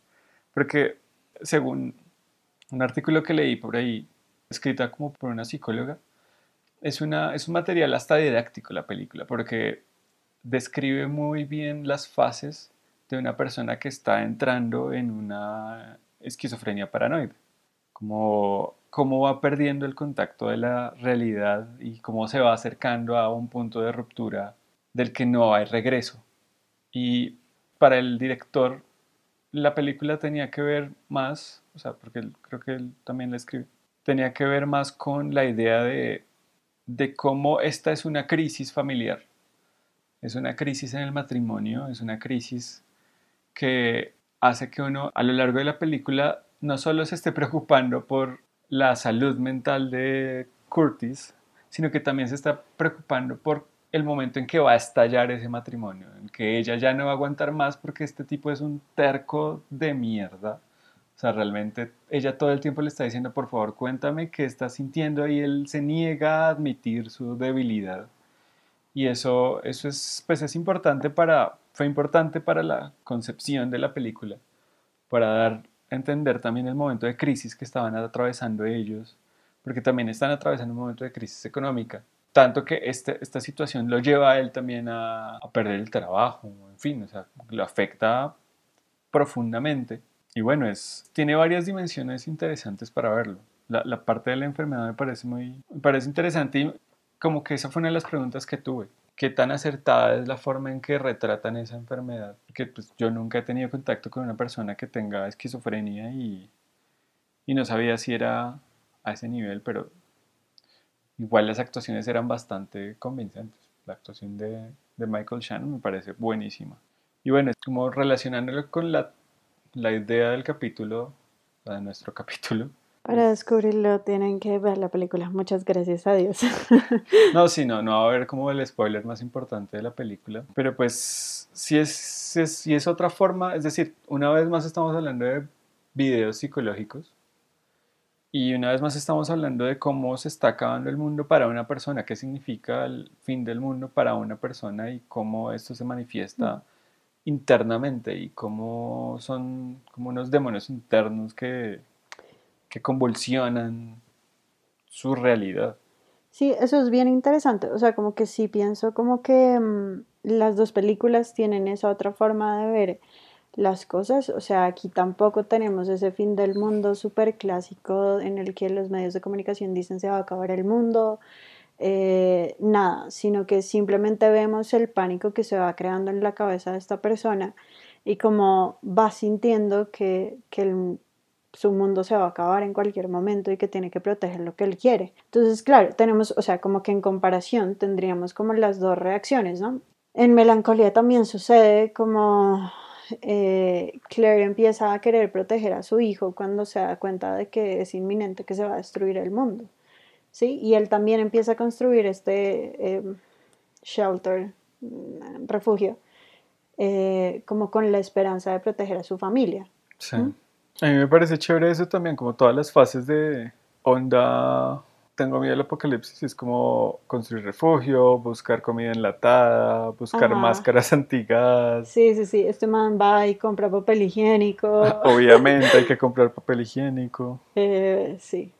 B: Porque según un artículo que leí por ahí, escrita como por una psicóloga, es, una, es un material hasta didáctico la película, porque describe muy bien las fases de una persona que está entrando en una esquizofrenia paranoide, como cómo va perdiendo el contacto de la realidad y cómo se va acercando a un punto de ruptura del que no hay regreso. Y para el director, la película tenía que ver más, o sea, porque creo que él también la escribe, tenía que ver más con la idea de, de cómo esta es una crisis familiar. Es una crisis en el matrimonio, es una crisis que hace que uno a lo largo de la película no solo se esté preocupando por la salud mental de Curtis, sino que también se está preocupando por el momento en que va a estallar ese matrimonio, en que ella ya no va a aguantar más porque este tipo es un terco de mierda, sea, realmente ella todo el tiempo le está diciendo, por favor, cuéntame qué está sintiendo y él se niega a admitir su debilidad. Y eso, eso es, pues es importante para, fue importante para la concepción de la película, para dar a entender también el momento de crisis que estaban atravesando ellos, porque también están atravesando un momento de crisis económica. Tanto que este, esta situación lo lleva a él también a, a perder el trabajo, en fin, o sea, lo afecta profundamente. Y bueno, es, tiene varias dimensiones interesantes para verlo. La, la, parte de la enfermedad me parece muy me parece interesante y como que esa fue una de las preguntas que tuve. ¿Qué tan acertada es la forma en que retratan esa enfermedad? Porque pues, yo nunca he tenido contacto con una persona que tenga esquizofrenia y, y no sabía si era a ese nivel, pero igual las actuaciones eran bastante convincentes. La actuación de, de Michael Shannon me parece buenísima. Y bueno, como relacionándolo con la, la idea del capítulo, de nuestro [laughs] capítulo.
A: Para descubrirlo tienen que ver la película. Muchas gracias a Dios. [laughs]
B: No, sí, no, no va a haber como el spoiler más importante de la película. Pero pues si es, si es, si es otra forma, es decir, una vez más estamos hablando de videos psicológicos. Y una vez más estamos hablando de cómo se está acabando el mundo para una persona, qué significa el fin del mundo para una persona y cómo esto se manifiesta internamente y cómo son como unos demonios internos que, que convulsionan su realidad.
A: Sí, eso es bien interesante. O sea, como que sí pienso como que mmm, las dos películas tienen esa otra forma de ver las cosas. O sea, aquí tampoco tenemos ese fin del mundo súper clásico en el que los medios de comunicación dicen se va a acabar el mundo. Eh, nada, sino que simplemente vemos el pánico que se va creando en la cabeza de esta persona y como va sintiendo que, que su mundo se va a acabar en cualquier momento y que tiene que proteger lo que él quiere. Entonces, claro, tenemos, o sea, como que en comparación tendríamos como las dos reacciones, ¿no? En melancolía también sucede como eh, Claire empieza a querer proteger a su hijo cuando se da cuenta de que es inminente que se va a destruir el mundo. ¿sí? Y él también empieza a construir este eh, shelter, refugio, eh, como con la esperanza de proteger a su familia.
B: Sí. ¿Mm? A mí me parece chévere eso también, como todas las fases de onda, tengo miedo al apocalipsis, es como construir refugio, buscar comida enlatada, buscar
A: Ajá.
B: máscaras [laughs] antiguas.
A: Sí, sí, sí, este man va y compra papel higiénico. [laughs]
B: Obviamente hay que comprar papel higiénico.
A: Eh, sí,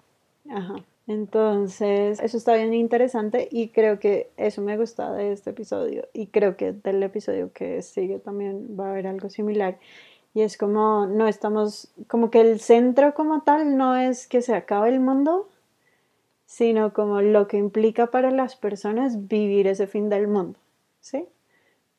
A: ajá. Entonces, eso está bien interesante y creo que eso me gusta de este episodio y creo que del episodio que sigue también va a haber algo similar. Y es como, no estamos, como que el centro como tal no es que se acabe el mundo, sino como lo que implica para las personas vivir ese fin del mundo, ¿sí?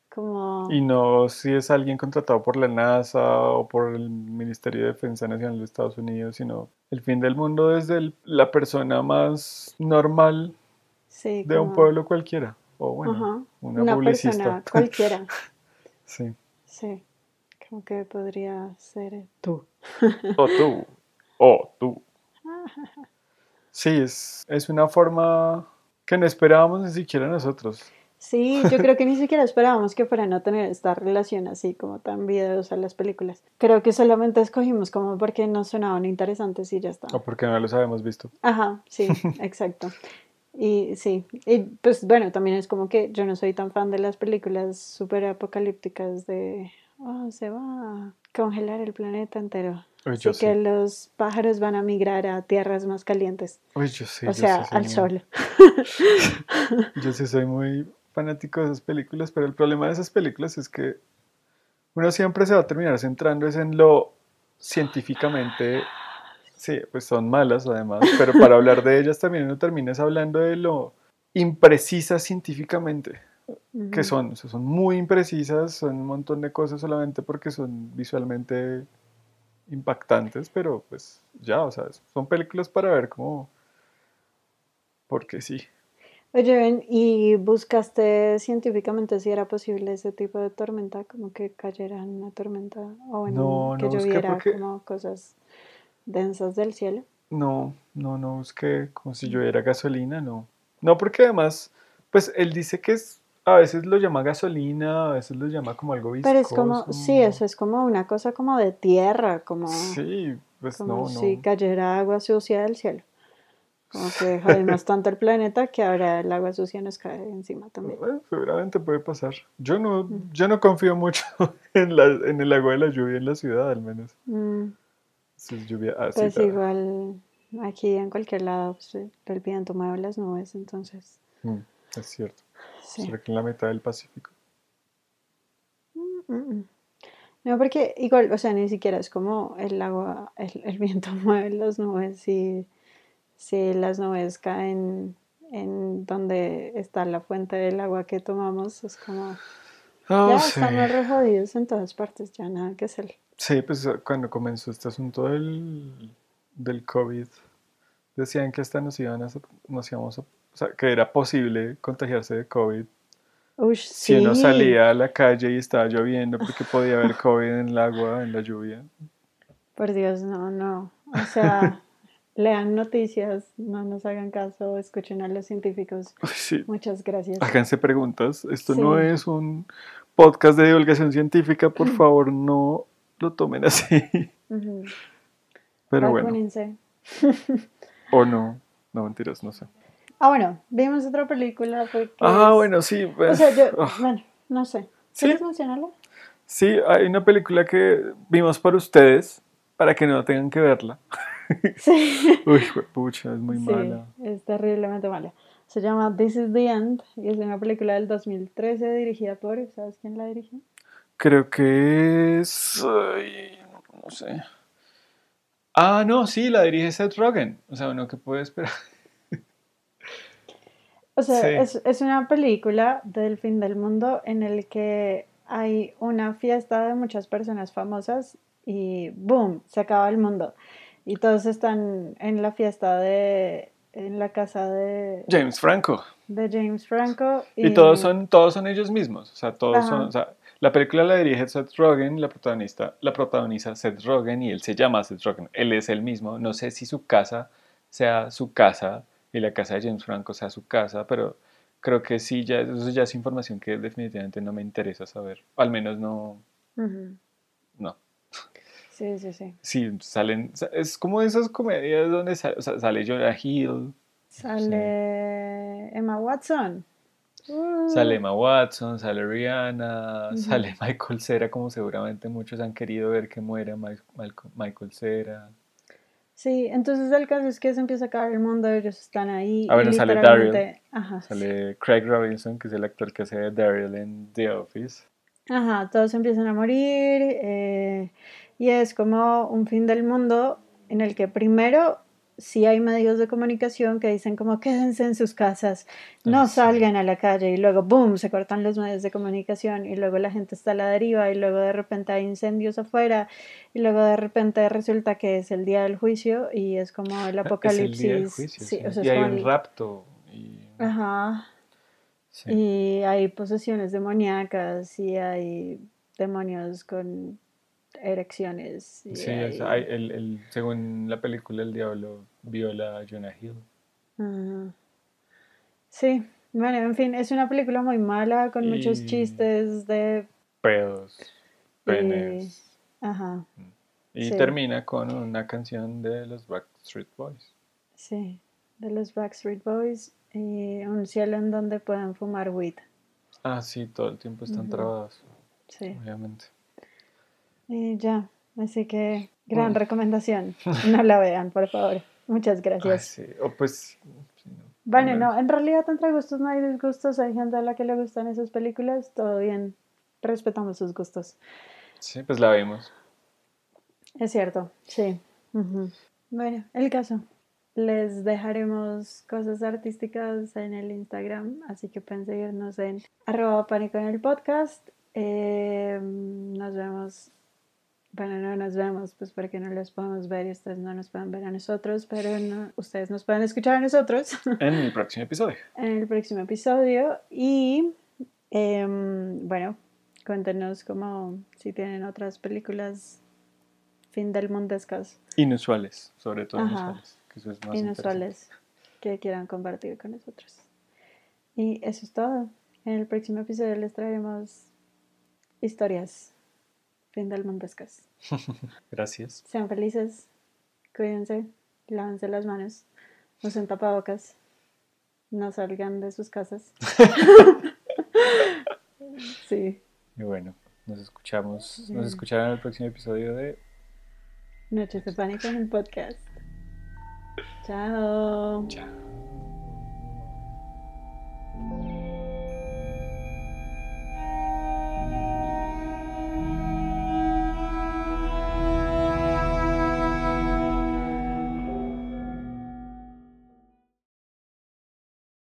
A: Como...
B: Y no si es alguien contratado por la NASA o por el Ministerio de Defensa Nacional de Estados Unidos, sino el fin del mundo desde el- la persona más normal
A: sí,
B: de un pueblo cualquiera. O bueno,
A: Ajá,
B: una,
A: una
B: publicista.
A: persona cualquiera, [laughs]
B: sí.
A: sí, como que podría ser tú. [laughs]
B: O tú. O tú. [laughs] Sí, es, es una forma que no esperábamos ni siquiera nosotros.
A: Sí, yo creo que ni siquiera esperábamos que fueran a tener esta relación así como tan videos las películas. Creo que solamente escogimos como porque nos sonaban interesantes y ya está.
B: O porque no los habíamos visto.
A: Ajá, sí, [laughs] exacto. Y sí, y pues bueno, también es como que yo no soy tan fan de las películas súper apocalípticas de, oh, se va a congelar el planeta entero.
B: Uy,
A: Así que
B: sí.
A: los pájaros van a migrar a tierras más calientes,
B: Uy, yo sí.
A: o
B: yo
A: sea,
B: sí
A: al
B: muy-
A: sol. [laughs] [laughs]
B: Yo sí soy muy fanático de esas películas, pero el problema de esas películas es que uno siempre se va a terminar centrando es en lo científicamente, sí, pues son malas además, pero para hablar de ellas también uno termina hablando de lo imprecisas científicamente que son, o sea, son muy imprecisas, son un montón de cosas solamente porque son visualmente impactantes, pero pues ya, o sea, son películas para ver como, porque sí.
A: Oye, ¿y buscaste científicamente si era posible ese tipo de tormenta, como que cayera en una tormenta o bueno,
B: No,
A: que
B: no
A: lloviera
B: porque-
A: como cosas densas del cielo?
B: No, no, no busqué como si lloviera gasolina, no. No, porque además, pues él dice que es, a veces lo llama gasolina, a veces lo llama como algo viscoso.
A: Pero es como, sí, eso es como una cosa como de tierra, como...
B: Sí, Pues
A: como
B: no, no.
A: si cayera agua sucia del cielo. Como que [laughs] jodimos tanto el planeta que ahora el agua sucia nos cae encima también.
B: Bueno, seguramente puede pasar. Yo no, yo no confío mucho [laughs] en, la, en el agua de la lluvia en la ciudad, al menos.
A: Mm,
B: Si es lluvia así.
A: pues igual aquí en cualquier lado pues, el viento mueve las nubes, entonces
B: Mm, es cierto.
A: Sí.
B: Será que en la mitad del Pacífico.
A: Mm, mm. No, porque igual, o sea, ni siquiera es como el agua, el, el [laughs] viento mueve las nubes y si las nubes caen en donde está la fuente del agua que tomamos, es como,
B: Ah,
A: ya
B: sí.
A: estamos re jodidos en todas partes, ya nada que hacer.
B: Sí, pues cuando comenzó este asunto del, del COVID, decían que hasta nos iban a, nos íbamos a, o sea, que era posible contagiarse de COVID
A: Ush,
B: si uno
A: sí.
B: salía a la calle y estaba lloviendo porque podía haber COVID en el agua, en la lluvia.
A: Por Dios, no, no. O sea, [laughs] lean noticias, no nos hagan caso, escuchen a los científicos.
B: Uy, sí.
A: Muchas gracias.
B: Háganse preguntas. Esto no
A: Sí.
B: es un podcast de divulgación científica, por [laughs] favor, no lo tomen así. Pero bueno,
A: Vacúnense.
B: o [laughs] no. No, mentiras, no sé.
A: Ah, bueno, vimos otra película
B: Ah,
A: es-
B: bueno, sí.
A: O
B: pues,
A: sea, yo,
B: ah.
A: bueno, no sé.
B: Sí.
A: ¿Quieres mencionarla?
B: Sí, hay una película que vimos para ustedes, para que no tengan que verla. [laughs]
A: Sí. [laughs]
B: Uy, pucha, es muy
A: Sí,
B: mala.
A: es terriblemente mala. Se llama This is the End y es una película del 2013 dirigida por, ¿sabes quién la dirigió?
B: Creo que es... ay, no sé. Ah, no, sí, la dirige Seth Rogen. O sea, uno que puede esperar.
A: O sea,
B: Sí.
A: es, es una película del fin del mundo en el que hay una fiesta de muchas personas famosas y ¡boom! Se acaba el mundo. Y todos están en la fiesta de... en la casa de,
B: James Franco.
A: de James Franco.
B: Y todos son, todos son ellos mismos. O sea, todos
A: Ajá.
B: son. O sea, la película la dirige Seth Rogen, la protagonista, la protagoniza Seth Rogen y él se llama Seth Rogen. Él es el mismo. No sé si su casa sea su casa y la casa de James Franco sea su casa, pero creo que sí, ya, eso ya es información que definitivamente no me interesa saber. Al menos no. No.
A: Sí, sí, sí.
B: Sí, salen. Es como esas comedias donde sale, o sea, sale Jonah Hill,
A: Sale Emma Watson. Uh,
B: sale Emma Watson, sale Rihanna, sale Michael Cera, como seguramente muchos han querido ver que muera Mi- Malco- Michael Cera.
A: Sí, entonces el caso es que se empieza a acabar el mundo, ellos están ahí.
B: Ah,
A: y
B: bueno, sale
A: Ajá,
B: Sale Craig Robinson, que es el actor que hace Daryl en The Office.
A: Ajá, todos empiezan a morir eh, y es como un fin del mundo en el que primero sí hay medios de comunicación que dicen como quédense en sus casas, no
B: Ah, sí.
A: salgan a la calle y luego boom, se cortan los medios de comunicación y luego la gente está a la deriva y luego de repente hay incendios afuera y luego de repente resulta que es el día del juicio y es como el apocalipsis.
B: Es el día del juicio,
A: sí,
B: sí.
A: o sea,
B: y hay un rapto. Y,
A: Ajá. Y hay posesiones demoníacas y hay demonios con erecciones. y
B: Sí,
A: hay-
B: el- el- según la película, el diablo viola a Jonah Hill.
A: Sí, bueno, en fin, es una película muy mala con muchos chistes de...
B: Pedos, penes.
A: Ajá,
B: Y
A: sí.
B: termina con una canción de los Backstreet Boys.
A: sí, de los Backstreet Boys y un cielo en donde puedan fumar weed.
B: Ah, sí, todo el tiempo están
A: Ujú.
B: trabados,
A: Sí,
B: obviamente.
A: Y ya, así que gran
B: Bueno.
A: recomendación. [laughs] No la vean, por favor. Muchas
B: Ay,
A: gracias.
B: sí. O pues. sí, no.
A: Bueno, no, en realidad entre gustos no hay disgustos, hay gente a la que le gustan esas películas, todo bien, respetamos sus gustos.
B: Sí, pues la vimos.
A: Es cierto, sí. Bueno, el caso. Les dejaremos cosas artísticas en el Instagram, así que pueden seguirnos en arroba pánico en el podcast. Eh, nos vemos, bueno, no nos vemos, pues porque no los podemos ver y ustedes no nos pueden ver a nosotros, pero no- ustedes nos pueden escuchar a nosotros. [laughs]
B: En el próximo episodio.
A: en el próximo episodio. Y em, bueno, cuéntenos como si tienen otras películas fin del mundescas
B: Inusuales, sobre todo
A: Ajá.
B: inusuales. Que eso es más
A: inusuales que quieran compartir con nosotros. Y eso es todo. En el próximo episodio les traeremos historias mundescas. [laughs]
B: interesante. Gracias.
A: Sean felices. Cuídense, lávense las manos, usen tapabocas, no salgan de sus casas. [laughs] sí,
B: Y bueno, nos escuchamos, nos escucharán en el próximo episodio de
A: Noches de Pánico en un podcast. Chao.
B: Chao.